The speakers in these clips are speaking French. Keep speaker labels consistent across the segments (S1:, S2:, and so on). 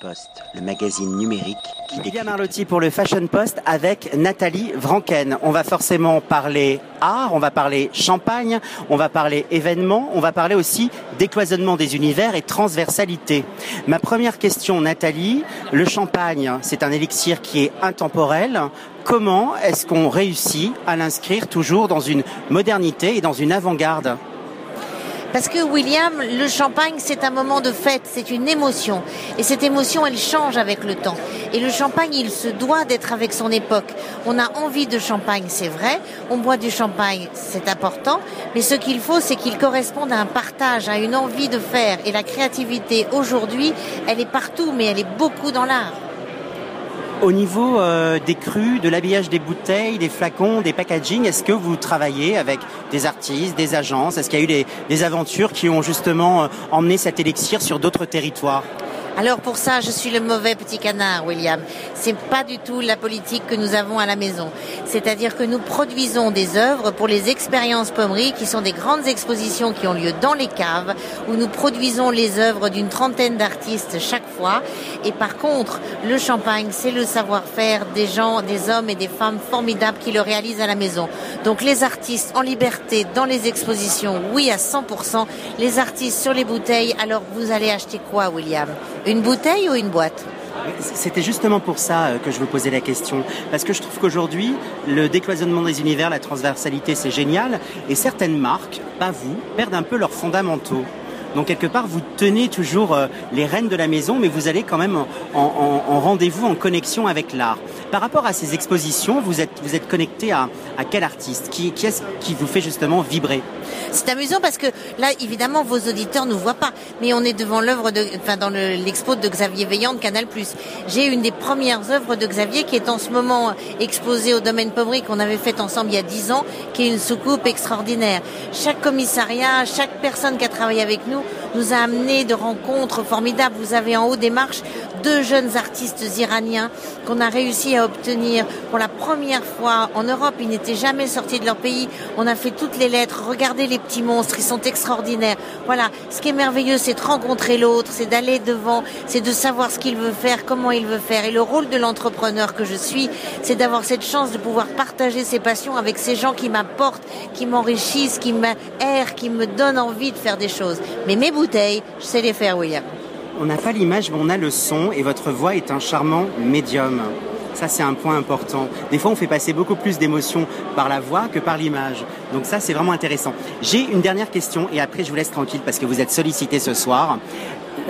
S1: Post, le magazine numérique qui
S2: Lydia Marlotti pour le Fashion Post avec Nathalie Vranken. On va forcément parler art, on va parler champagne, on va parler événements, on va parler aussi décloisonnement des univers et transversalité. Ma première question, Nathalie, le champagne, c'est un élixir qui est intemporel. Comment est-ce qu'on réussit à l'inscrire toujours dans une modernité et dans une avant-garde?
S3: Parce que William, le champagne, c'est un moment de fête, c'est une émotion. Et cette émotion, elle change avec le temps. Et le champagne, il se doit d'être avec son époque. On a envie de champagne, c'est vrai. On boit du champagne, c'est important. Mais ce qu'il faut, c'est qu'il corresponde à un partage, à une envie de faire. Et la créativité, aujourd'hui, elle est partout, mais elle est beaucoup dans l'art.
S2: Au niveau euh, des crus, de l'habillage des bouteilles, des flacons, des packaging, est-ce que vous travaillez avec des artistes, des agences? Est-ce qu'il y a eu des, des aventures qui ont justement euh, emmené cet élixir sur d'autres territoires?
S3: Alors pour ça, je suis le mauvais petit canard, William. C'est pas du tout la politique que nous avons à la maison. C'est-à-dire que nous produisons des œuvres pour les expériences pommeries, qui sont des grandes expositions qui ont lieu dans les caves, où nous produisons les œuvres d'une trentaine d'artistes chaque fois. Et par contre, le champagne, c'est le savoir-faire des gens, des hommes et des femmes formidables qui le réalisent à la maison. Donc les artistes en liberté dans les expositions, oui à 100%. Les artistes sur les bouteilles, alors vous allez acheter quoi, William? Une bouteille ou une boîte
S2: c'était justement pour ça euh, que je vous posais la question. Parce que je trouve qu'aujourd'hui, le décloisonnement des univers, la transversalité, c'est génial. Et certaines marques, pas vous, perdent un peu leurs fondamentaux. Donc quelque part, vous tenez toujours euh, les rênes de la maison, mais vous allez quand même en, rendez-vous, en connexion avec l'art. Par rapport à ces expositions, vous êtes, vous êtes connecté à, à quel artiste? Qui, qui est-ce qui vous fait justement vibrer?
S3: C'est amusant parce que là, évidemment, vos auditeurs ne voient pas, mais on est devant l'œuvre de, enfin, dans l'expo de Xavier Veillant de Canal+. J'ai une des premières œuvres de Xavier qui est en ce moment exposée au domaine Pommery qu'on avait fait ensemble il y a dix ans, qui est une soucoupe extraordinaire. Chaque commissariat, chaque personne qui a travaillé avec nous nous a amené de rencontres formidables. Vous avez en haut des marches deux jeunes artistes iraniens qu'on a réussi à obtenir pour la première fois en Europe. Ils n'étaient jamais sortis de leur pays. On a fait toutes les lettres. Regardez les petits monstres, ils sont extraordinaires. Voilà, ce qui est merveilleux, c'est de rencontrer l'autre, c'est d'aller devant, c'est de savoir ce qu'il veut faire, comment il veut faire. Et le rôle de l'entrepreneur que je suis, c'est d'avoir cette chance de pouvoir partager ses passions avec ces gens qui m'apportent, qui m'enrichissent, qui m'aèrent, qui me donnent envie de faire des choses. Mais mes bouteilles, je sais les faire, William.
S2: On n'a pas l'image, mais on a le son et votre voix est un charmant médium. Ça, c'est un point important. Des fois, on fait passer beaucoup plus d'émotions par la voix que par l'image. Donc ça, c'est vraiment intéressant. J'ai une dernière question et après, je vous laisse tranquille parce que vous êtes sollicité ce soir.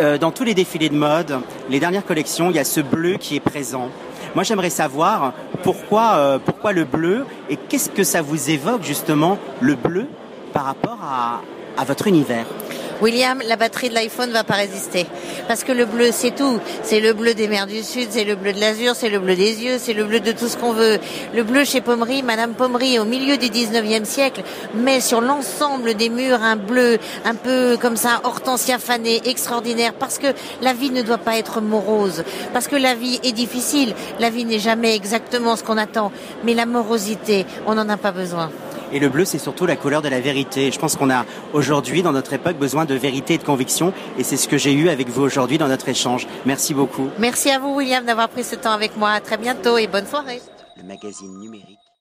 S2: Euh, dans tous les défilés de mode, les dernières collections, il y a ce bleu qui est présent. Moi, j'aimerais savoir pourquoi, euh, pourquoi le bleu et qu'est-ce que ça vous évoque justement le bleu par rapport à, à votre univers?
S3: William, la batterie de l'iPhone va pas résister. Parce que le bleu, c'est tout. C'est le bleu des mers du Sud, c'est le bleu de l'azur, c'est le bleu des yeux, c'est le bleu de tout ce qu'on veut. Le bleu chez Pommery, Madame Pommery, au milieu du 19e siècle, met sur l'ensemble des murs un bleu un peu comme ça, hortensia fané, extraordinaire. Parce que la vie ne doit pas être morose. Parce que la vie est difficile. La vie n'est jamais exactement ce qu'on attend. Mais la morosité, on n'en a pas besoin.
S2: Et le bleu, c'est surtout la couleur de la vérité. Je pense qu'on a aujourd'hui, dans notre époque, besoin de vérité et de conviction. Et c'est ce que j'ai eu avec vous aujourd'hui dans notre échange. Merci beaucoup.
S3: Merci à vous, William, d'avoir pris ce temps avec moi. À très bientôt et bonne soirée.
S1: Le magazine numérique.